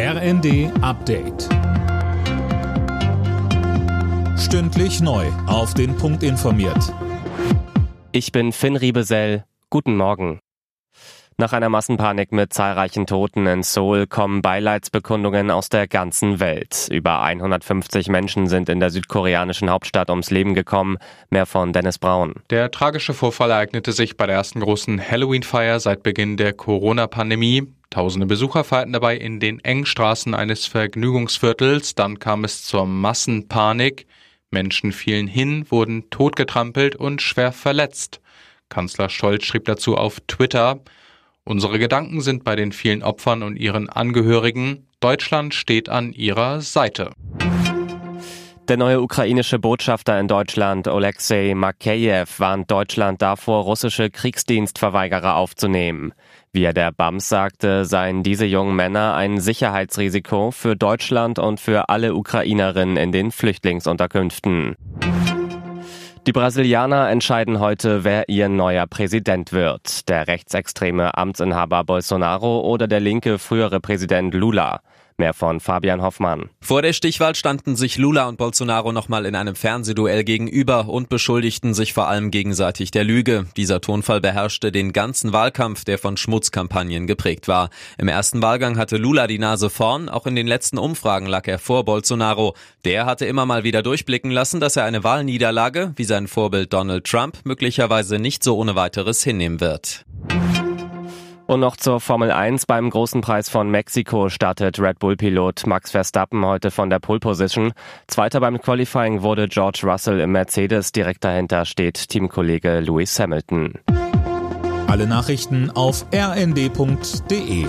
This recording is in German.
RND Update. Stündlich neu. Auf den Punkt informiert. Ich bin Finn Riebesell. Guten Morgen. Nach einer Massenpanik mit zahlreichen Toten in Seoul kommen Beileidsbekundungen aus der ganzen Welt. Über 150 Menschen sind in der südkoreanischen Hauptstadt ums Leben gekommen. Mehr von Dennis Braun. Der tragische Vorfall ereignete sich bei der ersten großen Halloween-Feier seit Beginn der Corona-Pandemie. Tausende Besucher feierten dabei in den engen Straßen eines Vergnügungsviertels. Dann kam es zur Massenpanik. Menschen fielen hin, wurden totgetrampelt und schwer verletzt. Kanzler Scholz schrieb dazu auf Twitter, Unsere Gedanken sind bei den vielen Opfern und ihren Angehörigen. Deutschland steht an ihrer Seite. Der neue ukrainische Botschafter in Deutschland, Oleksiy Makeyev, warnt Deutschland davor, russische Kriegsdienstverweigerer aufzunehmen. Wie er der BAMS sagte, seien diese jungen Männer ein Sicherheitsrisiko für Deutschland und für alle Ukrainerinnen in den Flüchtlingsunterkünften. Die Brasilianer entscheiden heute, wer ihr neuer Präsident wird. Der rechtsextreme Amtsinhaber Bolsonaro oder der linke frühere Präsident Lula. Mehr von Fabian Hoffmann. Vor der Stichwahl standen sich Lula und Bolsonaro nochmal in einem Fernsehduell gegenüber und beschuldigten sich vor allem gegenseitig der Lüge. Dieser Tonfall beherrschte den ganzen Wahlkampf, der von Schmutzkampagnen geprägt war. Im ersten Wahlgang hatte Lula die Nase vorn, auch in den letzten Umfragen lag er vor Bolsonaro. Der hatte immer mal wieder durchblicken lassen, dass er eine Wahlniederlage, wie sein Vorbild Donald Trump, möglicherweise nicht so ohne weiteres hinnehmen wird. Und noch zur Formel 1. Beim großen Preis von Mexiko startet Red Bull-Pilot Max Verstappen heute von der Pole Position. Zweiter beim Qualifying wurde George Russell im Mercedes. Direkt dahinter steht Teamkollege Lewis Hamilton. Alle Nachrichten auf rnd.de